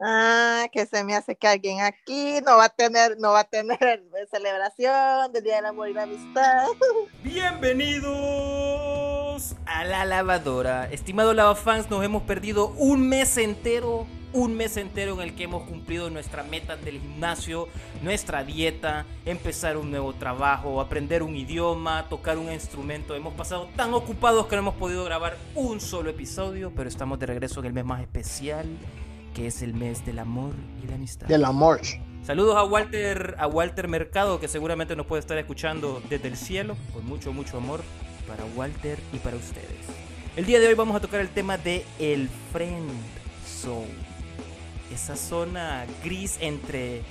Ah, que se me hace que alguien aquí no va a tener, no va a tener celebración del Día del Amor y la Amistad. Bienvenidos a la lavadora. Estimado lavafans, nos hemos perdido un mes entero, un mes entero en el que hemos cumplido nuestra meta del gimnasio, nuestra dieta, empezar un nuevo trabajo, aprender un idioma, tocar un instrumento. Hemos pasado tan ocupados que no hemos podido grabar un solo episodio, pero estamos de regreso en el mes más especial que es el mes del amor y la amistad. Del amor. Saludos a Walter, a Walter Mercado, que seguramente nos puede estar escuchando desde el cielo, con mucho, mucho amor para Walter y para ustedes. El día de hoy vamos a tocar el tema de el friend zone. Esa zona gris entre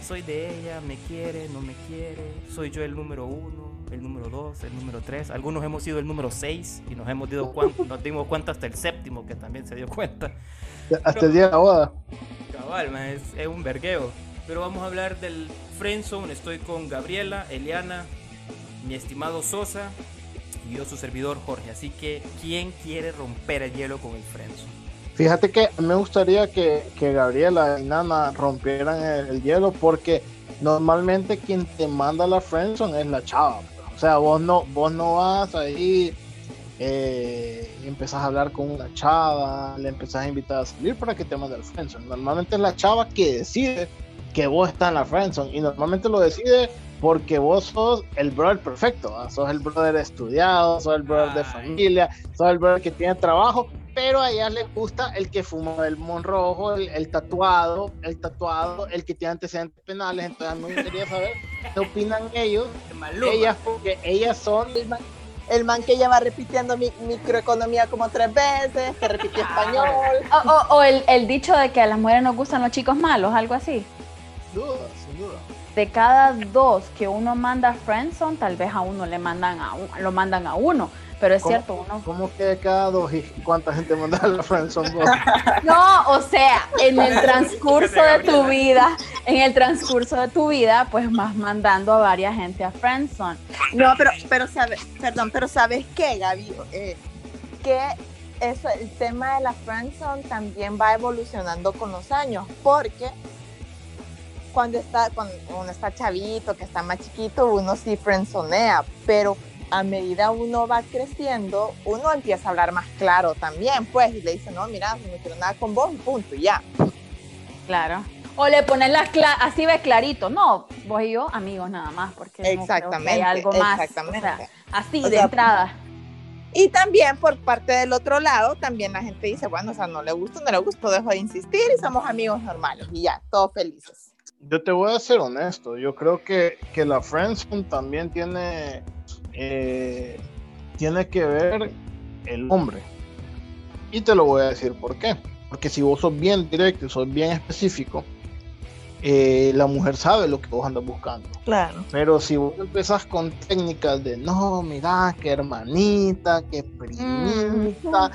soy de ella, me quiere, no me quiere, soy yo el número uno, el número dos, el número tres. Algunos hemos sido el número seis y nos hemos dado cuenta, nos dimos cuenta hasta el séptimo que también se dio cuenta. Hasta el día de la boda. Cabal, es, es, un vergueo. Pero vamos a hablar del Friendzone. Estoy con Gabriela, Eliana, mi estimado Sosa y yo, su servidor Jorge. Así que, ¿quién quiere romper el hielo con el Friendzone? Fíjate que me gustaría que, que Gabriela y Nana rompieran el, el, hielo porque normalmente quien te manda la Friendzone es la chava. O sea, vos no, vos no vas ahí eh, empezás a hablar con una chava, le empezás a invitar a salir para que te mande al friendzone. Normalmente es la chava que decide que vos estás en la friendzone y normalmente lo decide porque vos sos el brother perfecto, ¿va? sos el brother estudiado, sos el brother Ay. de familia, sos el brother que tiene trabajo, pero a ella le gusta el que fuma el mon rojo, el, el, tatuado, el tatuado, el que tiene antecedentes penales, entonces a mí me gustaría saber qué opinan ellos, ellas, porque ellas son el man que lleva repitiendo mi, microeconomía como tres veces, que repitió español. O, o, o el, el, dicho de que a las mujeres nos gustan los chicos malos, algo así. Sin duda, sin duda. De cada dos que uno manda a Friendzone, tal vez a uno le mandan a un, lo mandan a uno. Pero es ¿Cómo, cierto, uno. ¿Cómo que cada dos y cuánta gente manda a la Friendzone? no, o sea, en el transcurso de tu vida, en el transcurso de tu vida, pues vas mandando a varias gente a Friendzone. No, pero, pero sabes, perdón, pero ¿sabes qué, Gaby? Eh, que eso, el tema de la friendzone también va evolucionando con los años, porque cuando está, cuando uno está chavito, que está más chiquito, uno sí friendzonea, pero a medida uno va creciendo, uno empieza a hablar más claro también, pues, y le dice, no, mira, no quiero nada con vos, y punto, y ya. Claro. O le ponen las así ve clarito, no, vos y yo, amigos nada más, porque exactamente, no hay algo más. Exactamente. O sea, así, O de sea, entrada. Y también por parte del otro lado, también la gente dice, bueno, o sea, no le gusta, no le gusta, dejo de insistir y somos amigos normales y ya, todos felices. Yo te voy a ser honesto, yo creo que, que la friendzone también tiene, eh, tiene que ver el hombre. Y te lo voy a decir por qué. Porque si vos sos bien directo y sos bien específico, eh, la mujer sabe lo que vos andas buscando. Claro. Pero si vos empezás con técnicas de no, mira, que hermanita, que primita, mm.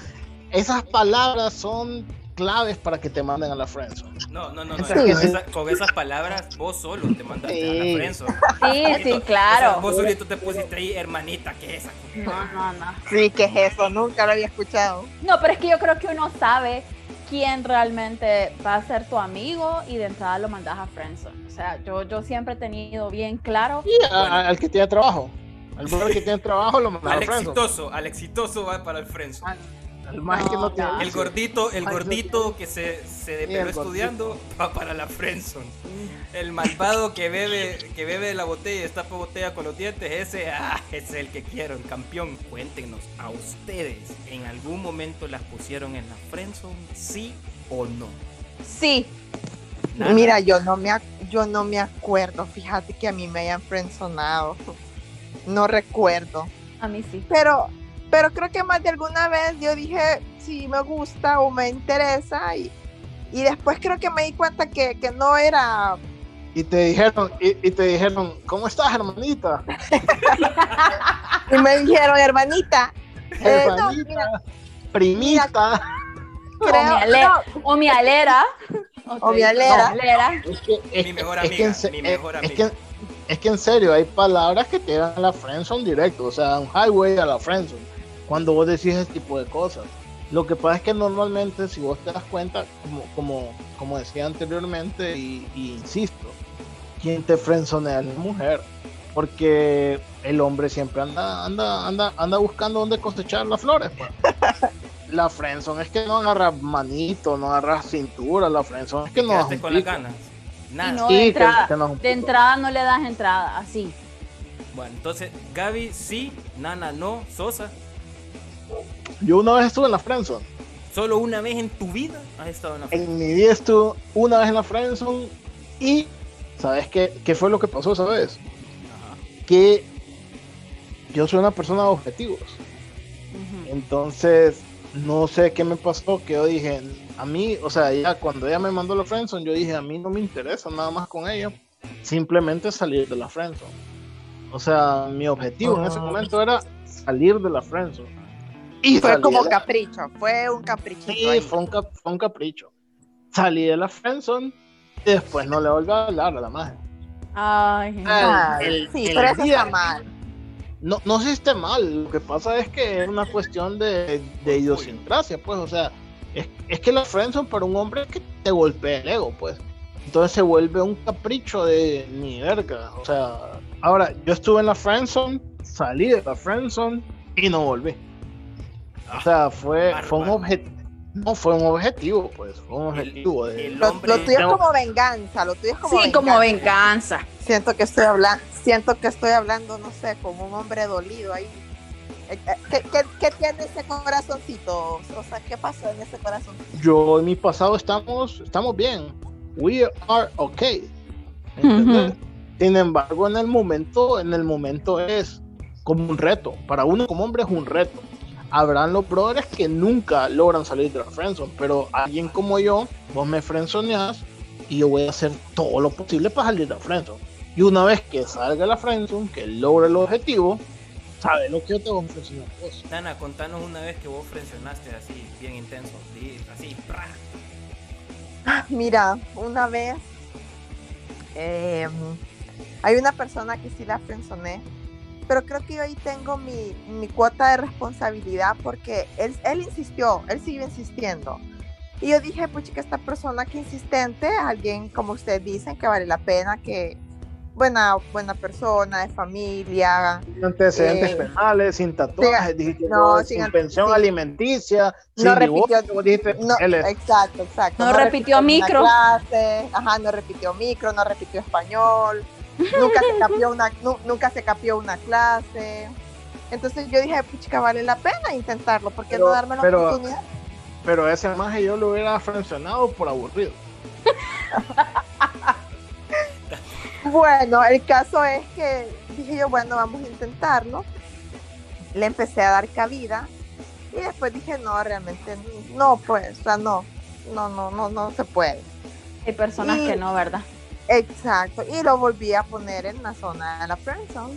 esas palabras son claves para que te manden a la friendzone. No, no, no, no. Sí. Con, esa, con, esas palabras vos solo te mandaste sí. a la friendzone. Sí, sí, claro. O sea, vos solito te pusiste ahí, hermanita, ¿qué es esa? No, no, no. Sí, ¿qué es eso? Nunca lo había escuchado. No, pero es que yo creo que uno sabe quién realmente va a ser tu amigo y de entrada lo mandas a friendzone. O sea, yo, yo siempre he tenido bien claro. Sí, bueno. al que tiene trabajo. Al que tiene trabajo lo mandas al a friendzone. exitoso, al exitoso va para el friendzone. El más no, que no. El gordito, el gordito que se, se depeló estudiando va para la friendzone. El malvado que bebe, que bebe de la botella y destapa botella con los dientes, ese, ah, ese es el que quiero, el campeón. Cuéntenos, a ustedes, ¿en algún momento las pusieron en la friendzone? ¿Sí o no? Sí. Nada. Mira, yo no me yo no me acuerdo. Fíjate que a mí me hayan frenzonado. No recuerdo. A mí sí. Pero pero creo que más de alguna vez yo dije si sí, me gusta o me interesa y, y después creo que me di cuenta que, que no era y te dijeron y, y, te dijeron cómo estás hermanita y me dijeron hermanita, eh, hermanita no, mira, primita mira, creo, o, mi alera, no. o mi alera. O mi alera, Es que, es, mi mejor amiga, es que, mi mejor amiga. Es que, es que en serio hay palabras que te dan a la friendzone directo o sea un highway a la friendzone cuando vos decís ese tipo de cosas. Lo que pasa es que normalmente, si vos te das cuenta, como, como, como decía anteriormente, y, y insisto, quien te frenzonea es la mujer. Porque el hombre siempre anda, anda, anda, anda buscando dónde cosechar las flores. Pues. la friendzone es que no agarra manito, no agarra cintura, la friendzone es que no Quedaste con las ganas. Nada. Y no Sí, de que- entrada. que nos- De entrada no le das entrada, así. Bueno, entonces Gaby sí, Nana no, Sosa. Yo una vez estuve en la friendzone. Solo una vez en tu vida has estado en la En mi vida estuve una vez en la friendzone y ¿sabes qué, qué fue lo que pasó esa vez? Ajá. Que yo soy una persona de objetivos. Entonces, no sé qué me pasó, que yo dije, a mí, o sea, ya cuando ella me mandó la friendzone, yo dije, a mí no me interesa nada más con ella, simplemente salir de la friendzone. O sea, mi objetivo en ese Ah. momento era salir de la friendzone. Y Fue salí como la- capricho, fue un caprichito. Sí, fue un, cap- fue un capricho. Salí de la friendzone y después no le volví a hablar a la magia. Ay, el- sí, el pero eso día- está mal. No, no sé si esté mal, lo que pasa es que es una cuestión de, de idiosincrasia, pues, o sea, es, es que la friendzone para un hombre es que te golpea el ego, pues. Entonces se vuelve un capricho de ni verga, o sea, ahora, yo estuve en la friendzone, salí de la friendzone y no volví. O sea, fue, fue un objetivo, no fue un objetivo, pues, fue un El- objetivo de... el Lo, lo tuyo es como venganza, lo tuyo es como sí, como venganza. venganza. Siento que estoy hablando, siento que estoy hablando, no sé, como un hombre dolido ahí. Eh, eh, ¿Qué, qué, qué tiene ese corazoncito? O sea, ¿qué pasó en ese corazón? yo y mi pasado estamos, estamos bien. We are okay. Sin embargo, en el momento, en el momento es como un reto. Para uno como hombre es un reto. Habrán los brothers que nunca logran salir de la friendzone, pero alguien como yo, vos me friendzoneás y yo voy a hacer todo lo posible para salir de la friendzone. Y una vez que salga la friendzone, que logre el objetivo, sabes lo que yo te voy a ofrecer vos. Nana, contanos una vez que vos frencionaste así, bien intenso. sí, así, ¡pra! Mira, una vez eh, hay una persona que sí la frenzoné, pero creo que yo ahí tengo mi, mi cuota de responsabilidad porque él, él insistió, él siguió insistiendo. Y yo dije, pues que esta persona que insistente, alguien como ustedes dicen, que vale la pena, que buena, buena persona, de familia, Sin antecedentes Eh, penales, sin tatuajes, dijiste no, sin sin, pensión sí. alimenticia, No sin divorcio, repitió- vos dijiste, No, él es- exacto, exacto. No repitió una micro. clase, ajá, no repitió micro, no repitió español, nunca se capió una, nu- nunca se capió una clase. Entonces yo dije, puchica, vale la pena intentarlo, ¿por qué Pero- no darme la pero- oportunidad? pero ese maje yo lo hubiera frencionado por aburrido. Bueno, el caso es que dije yo, bueno, vamos a intentarlo. Le empecé a dar cabida y después dije, no, realmente no, pues, o sea, no, no, no, no, no se puede. Hay personas Y- que no, ¿verdad? Exacto, y lo volví a poner en la zona de la friendzone.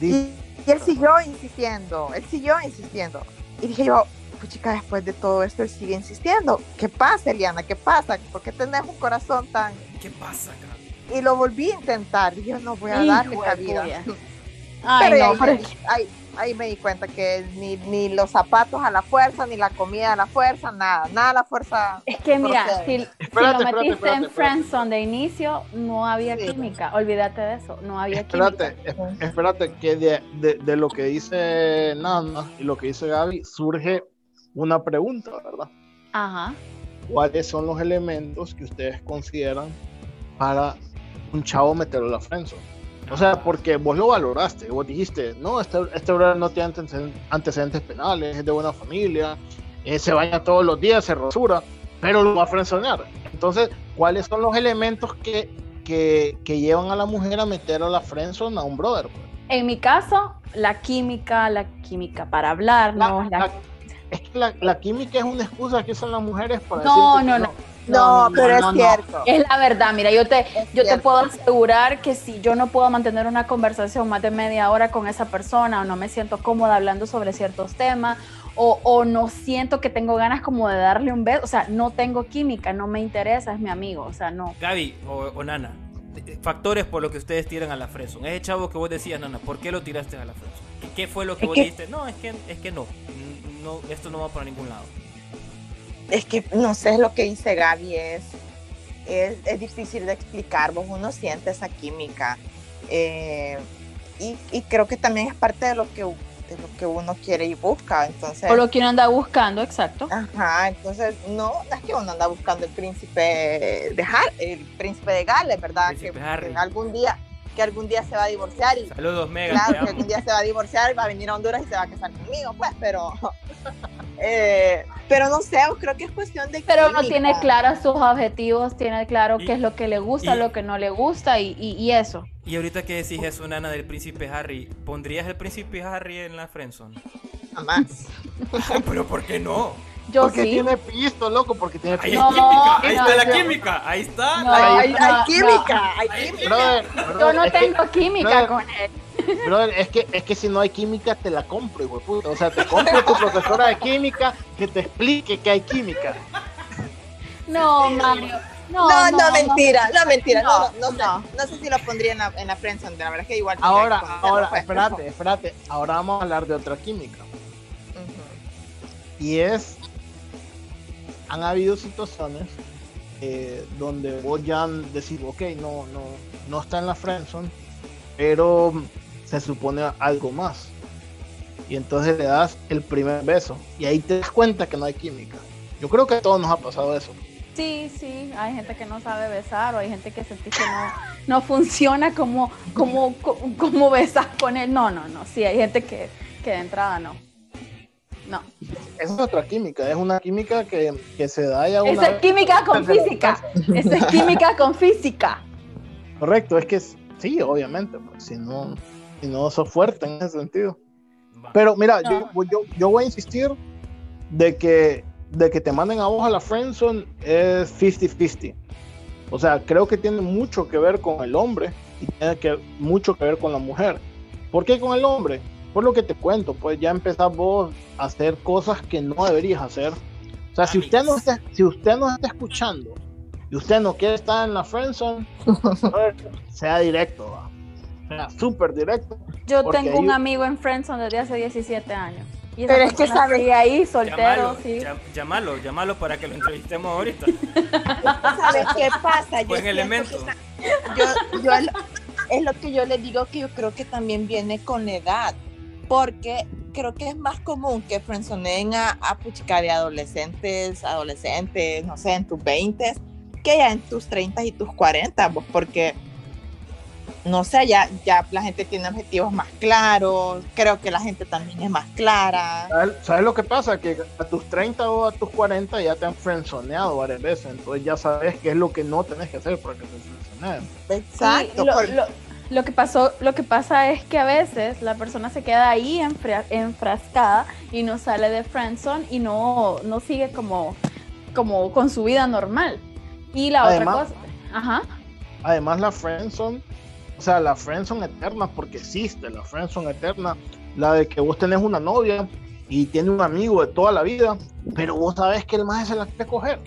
Y, y él siguió insistiendo, él siguió insistiendo. Y dije yo, pues chica, después de todo esto él sigue insistiendo. ¿Qué pasa, Eliana? ¿Qué pasa? ¿Por qué tenés un corazón tan...? ¿Qué pasa, acá? Y lo volví a intentar. Dije, yo no voy a Hijo darle cabida. Ay, Pero no, ahí, pero me, di- ahí, ahí me di cuenta que ni, ni los zapatos a la fuerza, ni la comida a la fuerza, nada, nada a la fuerza. es que mira, si, si Espérate, lo espérate, metiste espérate, en friendzone de inicio, no había Sí. química. Olvídate de eso, no había Espérate, química. es- espérate, que de, de- de lo que dice Nana y lo que dice Gaby, surge una pregunta, ¿verdad? Ajá. ¿Cuáles son los elementos que ustedes consideran para un chavo meterlo a la friendzone? O sea, porque vos lo valoraste, vos dijiste, no, este, este brother no tiene anteceden- antecedentes penales, es de buena familia, eh, se baña todos los días, se rasura, pero lo va a frenzonear. Entonces, ¿cuáles son los elementos que, que, que llevan a la mujer a meter a la friendzone a un brother? pues? En mi caso, la química, la química para hablar, La- no, la- la- es que la, química es una excusa que usan las mujeres para No, decirte que no, No, pero es no, no. cierto. Es la verdad, mira, yo te, Es yo te puedo asegurar que si yo no puedo mantener una conversación más de media hora con esa persona o no me siento cómoda hablando sobre ciertos temas o, o no siento que tengo ganas como de darle un beso, o sea, no tengo química, no me interesa, es mi amigo, o sea, no. Gaby o, o Nana, eh, factores por los que ustedes tiran a la friendzone. Ese chavo que vos decías, Nana, ¿por qué lo tiraste a la friendzone? ¿Qué, fue lo que Es vos que- dijiste? No, es que, es que no. No. Esto no va para ningún lado. Es que no sé lo que dice Gaby, es, es, es difícil de explicar, vos uno siente esa química. Eh, y, y, creo que también es parte de lo que de lo que uno quiere y busca, entonces... O lo que uno anda buscando, exacto. Ajá, entonces no, no es que uno anda buscando el príncipe de Har el príncipe de Gales, ¿verdad? Que, que, algún día que algún día se va a divorciar y saludos Mega claro que algún día se va a divorciar y va a venir a Honduras y se va a casar conmigo pues pero eh, pero no sé creo que es cuestión de pero uno tiene claros sus objetivos tiene claro y, qué es lo que le gusta y, lo que no le gusta y, y, eso y ahorita que decís eso Nana del príncipe Harry pondrías el príncipe Harry en la friendzone jamás pero por qué no yo porque sí. tiene pisto, loco, porque tiene Ahí, pisto. no, ahí está la química, ahí está. No, hay, hay, química, hay química. Brother, brother, Yo no tengo química brother, con él. Brother, es que, es que si no hay química, te la compro, hijo de puta. O sea, te compro tu profesora de química que te explique que hay química. No, Mario. No, no, no, mentira, no, mentira, no, no, no, sé, no sé si lo pondría en la, en la friendzone, la verdad es que igual. Ahora, ahora, espérate, espérate, ahora vamos a hablar de otra química. Uh -huh. Y es han habido situaciones eh, donde vos ya decís, ok, no, no, no está en la friendzone, pero se supone algo más. Y entonces le das el primer beso y ahí te das cuenta que no hay química. Yo creo que a todos nos ha pasado eso. Sí, sí, hay gente que no sabe besar o hay gente que sentís que no, no funciona como, como, como besas con él. No, no, no, sí, hay gente que, que de entrada no. No. Esa es otra química, es una química que, que se da ya una Esa es química con física. Esa es química con física. Correcto, es que sí, obviamente, si no, si no sos fuerte en ese sentido. Pero mira, no. yo, yo, yo voy a insistir de que, de que te manden a vos a la friendzone es 50-50. O sea, creo que tiene mucho que ver con el hombre y tiene que, mucho que ver con la mujer. ¿Por qué con el hombre? Por lo que te cuento, pues ya empezás vos a hacer cosas que no deberías hacer. O sea, si usted no está, si usted no está escuchando y usted no quiere estar en la friendzone, sea directo, ¿va? Súper directo. Yo tengo un amigo en friendzone desde hace 17 años. Y Pero es que sabe ahí soltero, llámalo, sí. Llámalo, llámalo para que lo entrevistemos ahorita. ¿Sabes qué pasa? Buen yo elemento. Yo, yo, es lo que yo le digo que yo creo que también viene con la edad porque creo que es más común que frenzoneen a, a puchica de adolescentes, adolescentes, no sé, en tus 20 que ya en tus 30 y tus 40, pues porque no sé, ya, ya la gente tiene objetivos más claros, creo que la gente también es más clara. ¿Sabes lo que pasa? Que a tus 30 o a tus 40 ya te han frenzoneado varias veces, entonces ya sabes qué es lo que no tenés que hacer para que te frenzoneen. Exacto. Sí, lo, lo, lo, que pasó, lo que pasa es que a veces la persona se queda ahí enfra, enfrascada y no sale de friendzone y no, no sigue como, como con su vida normal. Y la además, otra cosa, ajá. Además la friendzone o sea, la friendzone eterna, porque existe la friendzone eterna, la de que vos tenés una novia y tiene un amigo de toda la vida, pero vos sabés que el más se la quiere coger.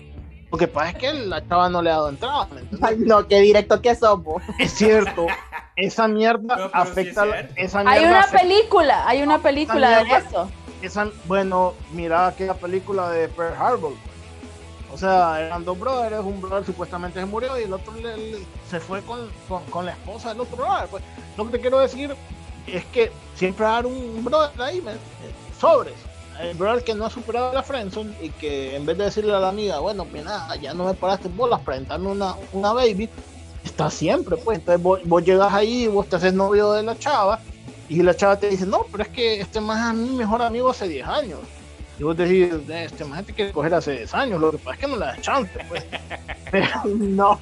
Lo que pasa es que la chava no le ha dado entrada. Ay, no, qué directo que somos. Es cierto. Esa mierda no, afecta. Sí esa mierda hay una afecta, película, hay una película de eso. Esa, bueno, mira aquella película de Pearl Harbor. O sea, eran dos brothers, un brother supuestamente se murió y el otro le, se fue con, con, con, la esposa del otro brother. Pues, lo que te quiero decir es que siempre hay un brother ahí, me, sobres. El brother que no ha superado la friendzone y que en vez de decirle a la amiga, bueno, mira, ya no me paraste bolas para entrarme una, una baby, está siempre, pues. Entonces vos, vos llegas ahí y vos te haces novio de la chava y la chava te dice, no, pero es que este más a mi mejor amigo hace 10 años. Y vos decís, este más te quiere coger hace 10 años, lo que pasa es que no le das chance, pues. Pero no.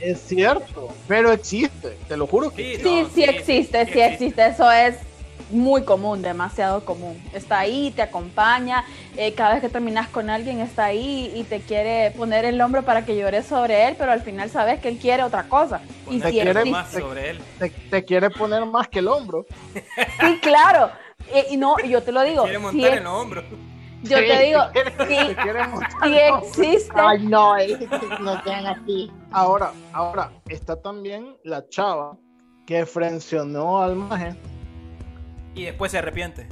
Es cierto, pero existe, te lo juro que sí, sí, no, sí, sí existe, sí, sí existe, eso es muy común, demasiado común. Está ahí, te acompaña, eh, cada vez que terminas con alguien está ahí y te quiere poner el hombro para que llores sobre él, pero al final sabes que él quiere otra cosa. Y te si quiere existe, más sobre él. Te, te, quiere poner más que el hombro. Sí, claro. Y, y no, yo te lo digo. Quiere montar si en el hombro. Yo Sí, te digo, si, si existe, Ay, no, eh, no sean así. Ahora, ahora, está también la chava que frencionó al maje Y después se arrepiente.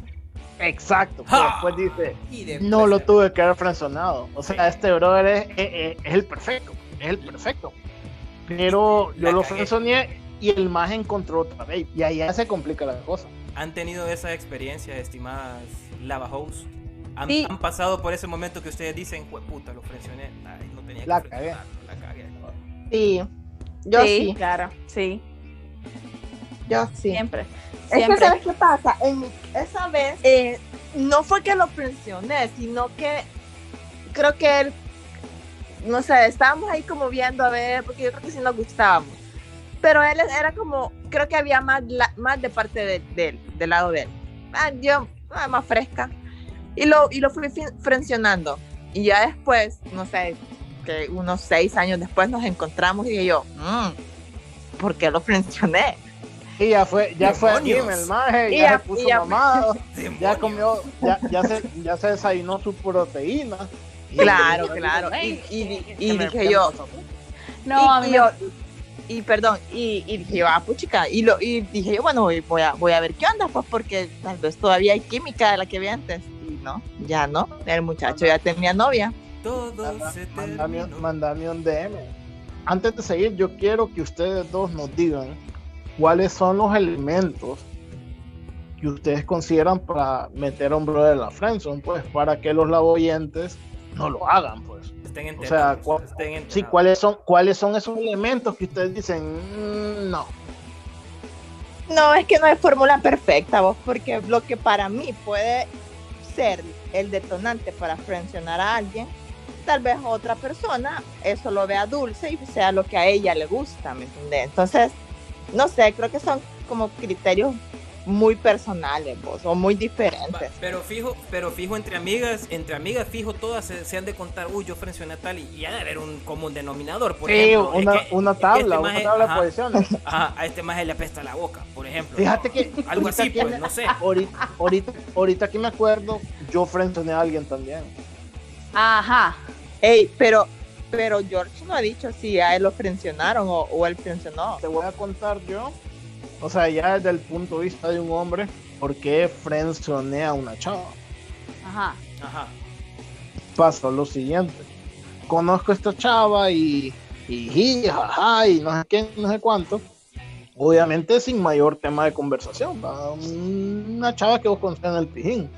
Exacto. ¡Ja! Pero después dice, Y después- no lo tuve que haber frencionado. O sea, este brother es, es- es el perfecto. Es el perfecto. Pero La yo lo cagué. frenzoneé y el más encontró otra vez. Y ahí ya se complica la cosa. ¿Han tenido esa experiencia, estimadas Lava Host? ¿Han, Sí. han pasado por ese momento que ustedes dicen, "Jue puta, lo frencioné? Ay, no tenía que La La cagué. Sí, yo sí, claro, sí, yo sí. siempre. Es que. ¿sabes qué pasa? En mi- esa vez, eh, no fue que lo presioné, sino que creo que él, no sé, estábamos ahí como viendo a ver, porque yo creo que sí nos gustábamos. Pero él era como, creo que había más, la- más de parte de, de él, del lado de él. Ah, yo, ah, más fresca. Y lo, y lo fui frencionando. Y ya después, no sé, que unos seis años después nos encontramos y dije yo, "Mm, ¿por qué lo frencioné? Y ya fue, ya fue ¡Demonios! gym el maje, Y ya, ya- se puso ya- mamado, ya comió, ya, ya se, ya se desayunó su proteína. Claro, y- claro. Y, Ey, y- ¿qué y me- dije yo? No, y, a mí y me- yo- y perdón, y, y dije yo, ah, puchica, y, lo, y dije yo, bueno, voy- a, voy a ver qué onda, pues porque tal vez todavía hay química de la que vi antes. Y no, ya no, el muchacho ya tenía novia. Todo Manda- se Mándame, terminó. mándame un DM. Antes de seguir, yo quiero que ustedes dos nos digan cuáles son los elementos que ustedes consideran para meter a un brother en la friendzone, pues, para que los laboyentes no lo hagan, pues. Estén O sea, enterados, cua- estén Sí. ¿cuáles son, cuáles son esos elementos que ustedes dicen, "Mm, no? No, es que no es fórmula perfecta, vos, porque lo que para mí puede ser el detonante para frencionar a alguien, tal vez otra persona eso lo vea dulce y sea lo que a ella le gusta, ¿me entiendes? Entonces, no sé, creo que son como criterios muy personales, vos, o muy diferentes. Pero fijo, pero fijo entre amigas, entre amigas fijo todas se, se han de contar, uy, yo frencioné a tal y, y ha de haber un común denominador, por Sí, ejemplo. es una, que- una es que tabla, este una maje- tabla ajá, de posiciones. ajá, a este más le apesta la boca, por ejemplo. Fíjate que Algo así, pues, que- no sé. Ahorita, ahorita, ahorita que me acuerdo, yo frencioné a alguien también. Ajá. Ey, pero, pero George no ha dicho si a él lo frencionaron o, o él frencionó. Te voy a contar yo, o sea, ya desde el punto de vista de un hombre, por qué frencioné a una chava. Ajá. Ajá. Pasó lo siguiente. Conozco a esta chava y, y, y, jaja, y no sé qué, no sé cuánto. Obviamente sin mayor tema de conversación. ¿va? Una chava que vos conoces en el pijín.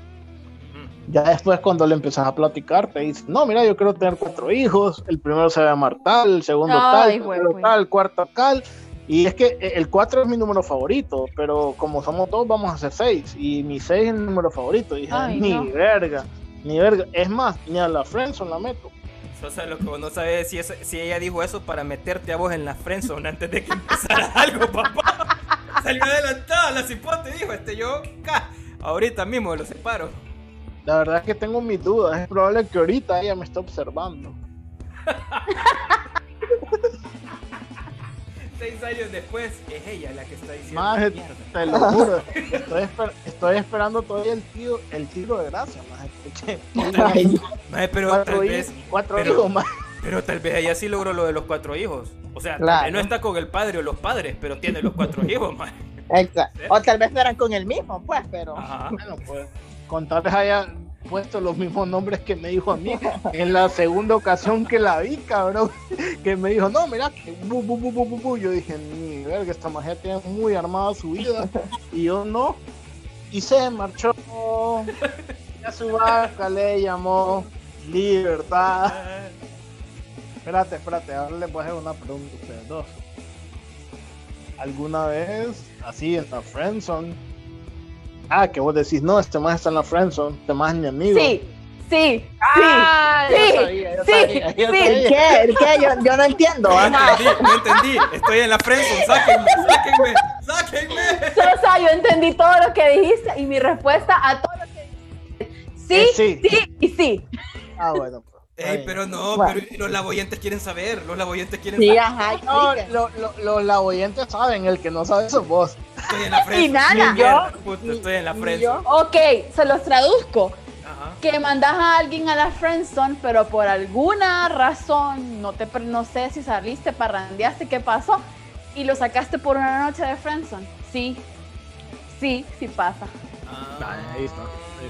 Ya después cuando le empezás a platicar, te dice, no, mira, yo quiero tener cuatro hijos, el primero se va a llamar tal, el segundo tal, Ay, el güey, tercero tal, el cuarto tal. Y es que eh, el 4 es mi número favorito, pero como somos dos, vamos a hacer 6. Y mi 6 es el número favorito. Y dije, Ay, ni no. verga, ni verga. Es más, ni a la Friendson la meto. O sea, lo que vos no sabes si, es- si ella dijo eso para meterte a vos en la friendzone antes de que empezara algo, papá. Salió adelantada la cipote y dijo, este yo, ca, ahorita mismo lo separo. La verdad es que tengo mis dudas. Es probable que ahorita ella me esté observando. Seis años después es ella la que está diciendo Maje, mierda. te lo juro. Estoy, esper- estoy esperando todavía el tiro, el tiro de gracia, maje, porque Maje, pero cuatro, tal hijos, vez, cuatro pero- hijos, maje. pero tal vez ella sí logró lo de los cuatro hijos. O sea, Claro. no está con el padre o los padres, pero tiene los cuatro hijos, maje. exacto. O tal vez no eran con el mismo, pues, pero. Ajá. Bueno, pues contarles haya puesto los mismos nombres que me dijo a mí en la segunda ocasión que la vi, cabrón. Que me dijo, no, mira, que bu, bu, bu, bu, bu, bu". Yo dije, verga, esta mujer tiene muy armada su vida. Y yo no. Y se marchó. A su vaca le llamó libertad. Espérate, espérate, ahora les voy a hacer una pregunta a ustedes dos. ¿Alguna vez, así en la friendzone, ah, que vos decís, no, este más está en la friendzone, este más es mi amigo? Sí, sí, Ah, sí, yo sí, sabía, yo sí, sabía, yo sí. sabía. ¿Qué? ¿El qué? Yo, yo no entiendo. No Ajá. entendí, no entendí. Estoy en la friendzone, sáquenme, sáquenme, sáquenme. Sosa, yo entendí todo lo que dijiste y mi respuesta a todo lo que dijiste. Eh, Sí, sí. sí y sí. Ah, bueno, pues. Ey, pero no, Bueno. pero los laboyentes quieren saber, los laboyentes quieren Sí, saber. ajá. No, lo- lo- los laboyentes saben, el que no sabe sos vos. Estoy en la friendzone. Y nada. Mierda, Yo- puta, ni- estoy en la friendzone. Ok, se los traduzco. Ajá. Que mandas a alguien a la friendzone, pero por alguna razón, no te no sé si saliste, parrandeaste, qué pasó, y lo sacaste por una noche de friendzone. Sí, sí, sí pasa. Ah. Ahí está, ahí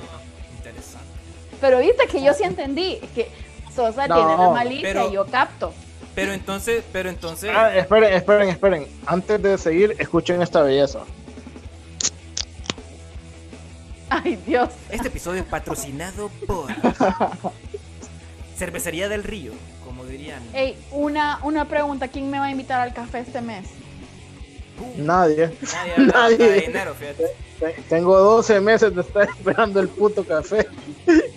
Interesante. Pero viste que yo sí entendí, que Sosa No, tiene la malicia pero- y yo capto. Pero entonces, pero entonces, Ah, esperen, esperen, esperen. Antes de seguir, escuchen esta belleza. Ay, Dios. este episodio es patrocinado por Cervecería del Río, como dirían. Ey, una, una pregunta, ¿quién me va a invitar al café este mes? Pum, Nadie. nadie nadie. de dinero, fíjate. Te- Tengo 12 meses de estar esperando el puto café.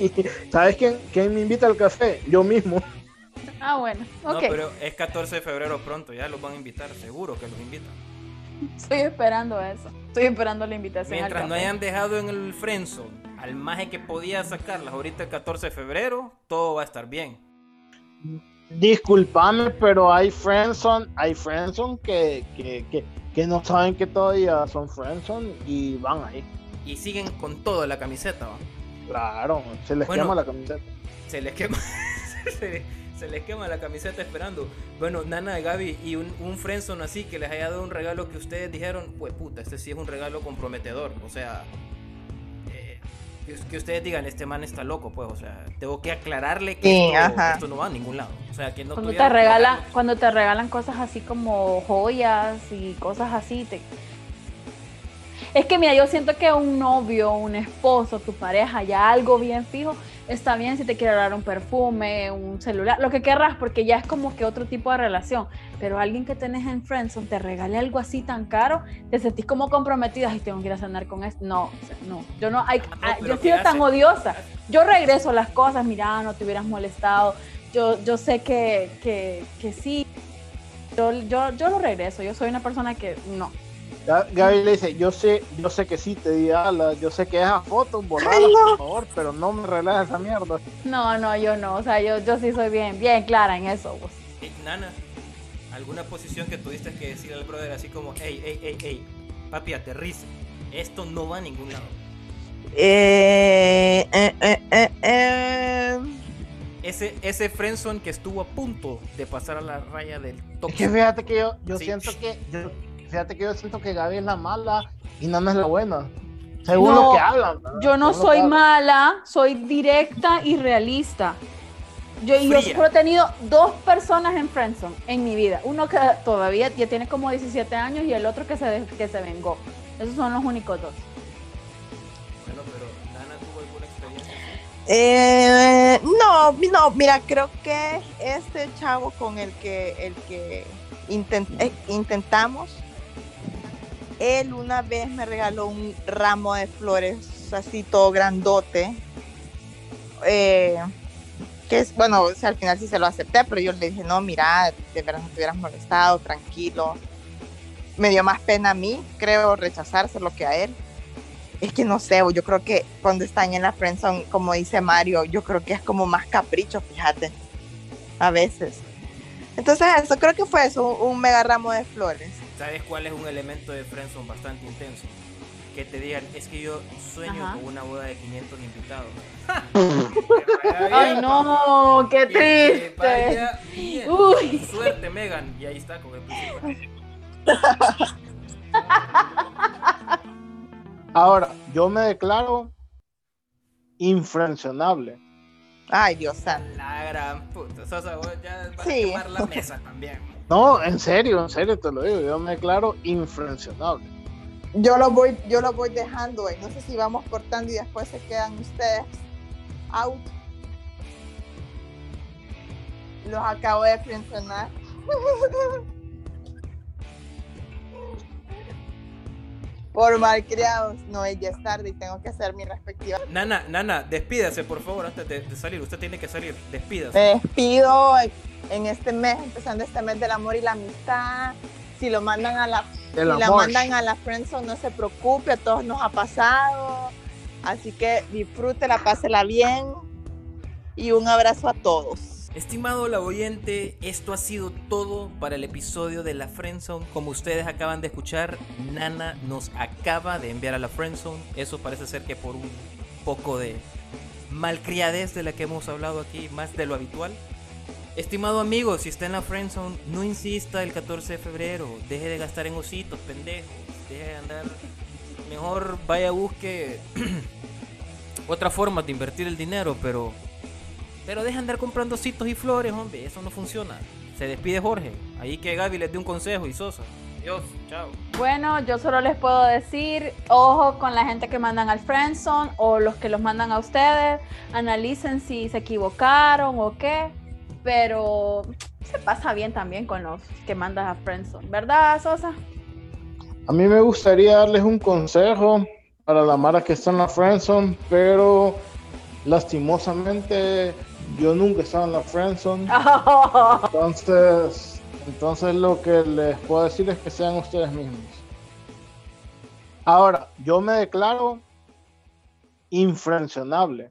Y, ¿Sabes quién, quién me invita al café? Yo mismo. Ah, bueno, No, ok. pero es 14 de febrero pronto, ya los van a invitar, seguro que los invitan. Estoy esperando eso. Estoy esperando la invitación Mientras al no hayan dejado en el frenzo al maje que podía sacarlas ahorita el 14 de febrero, todo va a estar bien. Disculpame, pero hay friendzone, hay friendzone que, que, que, que no saben que todavía son friendzone y van ahí. Y siguen con todo la camiseta, ¿va? Claro, se les Bueno. quema la camiseta. Se les quema. se, se les quema la camiseta esperando. Bueno, Nana, Gaby, y un, un friendzone así que les haya dado un regalo que ustedes dijeron, pues puta, este sí es un regalo comprometedor. O sea, que, que ustedes digan, este man está loco, pues, o sea, tengo que aclararle que Sí, esto, no va a ningún lado. O sea, que no Cuando te regalan, cuando te regalan cosas así como joyas y cosas así, te... es que mira, yo siento que un novio, un esposo, tu pareja, ya algo bien fijo, está bien si te quiere dar un perfume, un celular, lo que querrás, porque ya es como que otro tipo de relación. Pero alguien que tenés en Friendzone te regale algo así tan caro, te sentís como comprometida y tengo que ir a cenar con esto. No, o sea, no, yo no, hay, Ah, no, yo he ¿qué sido tan odiosa. Yo regreso las cosas, mira, no te hubieras molestado. Yo, yo sé que, que, que sí. Yo, yo, yo lo regreso. Yo soy una persona que no. Ga- Gaby le dice, yo sé, yo sé que sí te di alas, yo sé que esas fotos, no. por favor, pero no me relajes esa mierda. No, no, yo no. O sea, yo, yo sí soy bien, bien clara en eso. pues. Eh, Nana, ¿alguna posición que tuviste que decir al brother así como, hey, hey, hey, hey, papi, aterriza? Esto no va a ningún lado. Eh, eh, eh, eh, eh. Ese, ese friendzone que estuvo a punto de pasar a la raya del Es que fíjate que yo, yo Sí. siento que, yo, fíjate que yo siento que Gaby es la mala y Nana es la buena. Según No, lo que hablan. ¿verdad? Yo no Según soy mala, soy directa y realista. Yo, y yo Fría. solo he tenido dos personas en Friendzone en mi vida. Uno que todavía ya tiene como 17 años y el otro que se, que se vengó. Esos son los únicos dos. Bueno, pero Nana tuvo alguna experiencia. Eh, no, no, mira, creo que este chavo con el que, el que intent- eh, intentamos, él una vez me regaló un ramo de flores así todo grandote. eh, que es, bueno, o sea, al final sí se lo acepté, pero yo le dije, no, mira, de verdad no te hubieras molestado, tranquilo. Me dio más pena a mí, creo, rechazárselo que a él. Es que no sé, yo creo que cuando están en la friendzone, como dice Mario, yo creo que es como más capricho, fíjate, a veces. Entonces eso, creo que fue eso, un, un mega ramo de flores. ¿Sabes cuál es un elemento de friendzone bastante intenso? Que te digan, es que yo sueño Ajá. con una boda de 500 invitados. Ay, no, qué Que te triste. Uy. Suerte, Megan. Y ahí está con el. Ahora, yo me declaro infraccionable. Ay, Dios santo. La gran puta. Sosa, vos ya vas Sí. a quemar la mesa también. No, en serio, en serio te lo digo, yo me declaro infraccionable. Yo lo voy, yo lo voy dejando, güey. No sé si vamos cortando y después se quedan ustedes out. Los acabo de mencionar. Por malcriados. No, ya es tarde y tengo que hacer mi respectiva. Nana, Nana, despídase por favor antes de, de salir. Usted tiene que salir. Despídase. Me despido en este mes, empezando este mes del amor y la amistad. Si lo mandan a la si la mandan a la friendzone, no se preocupe, a todos nos ha pasado. Así que disfrútela, pásela bien. Y un abrazo a todos. Estimado la oyente, esto ha sido todo para el episodio de la Friendzone. Como ustedes acaban de escuchar, Nana nos acaba de enviar a la Friendzone. Eso parece ser que por un poco de malcriadez de la que hemos hablado aquí, más de lo habitual. Estimado amigo, si está en la Friendzone, no insista el 14 de febrero. Deje de gastar en ositos, pendejos. Deje de andar. Mejor vaya, busque otra forma de invertir el dinero, pero pero deja de andar comprando citos y flores, hombre, eso no funciona. Se despide Jorge. Ahí que Gaby les dé un consejo y Sosa. Adiós, chao. Bueno, yo solo les puedo decir, ojo con la gente que mandan al Friendzone o los que los mandan a ustedes. Analicen si se equivocaron o qué. Pero se pasa bien también con los que mandas a Friendzone, ¿verdad, Sosa? A mí me gustaría darles un consejo para la Mara que está en la Friendzone, pero lastimosamente yo nunca he estado en la Friendzone. Entonces, entonces lo que les puedo decir es que sean ustedes mismos. Ahora, yo me declaro infraccionable.